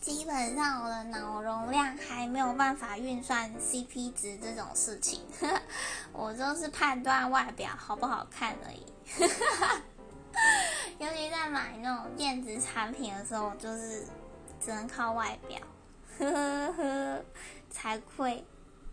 基本上我的脑容量还没有办法运算 CP 值这种事情，我就是判断外表好不好看而已。尤其在买那种电子产品的时候，就是只能靠外表，呵呵呵，才亏。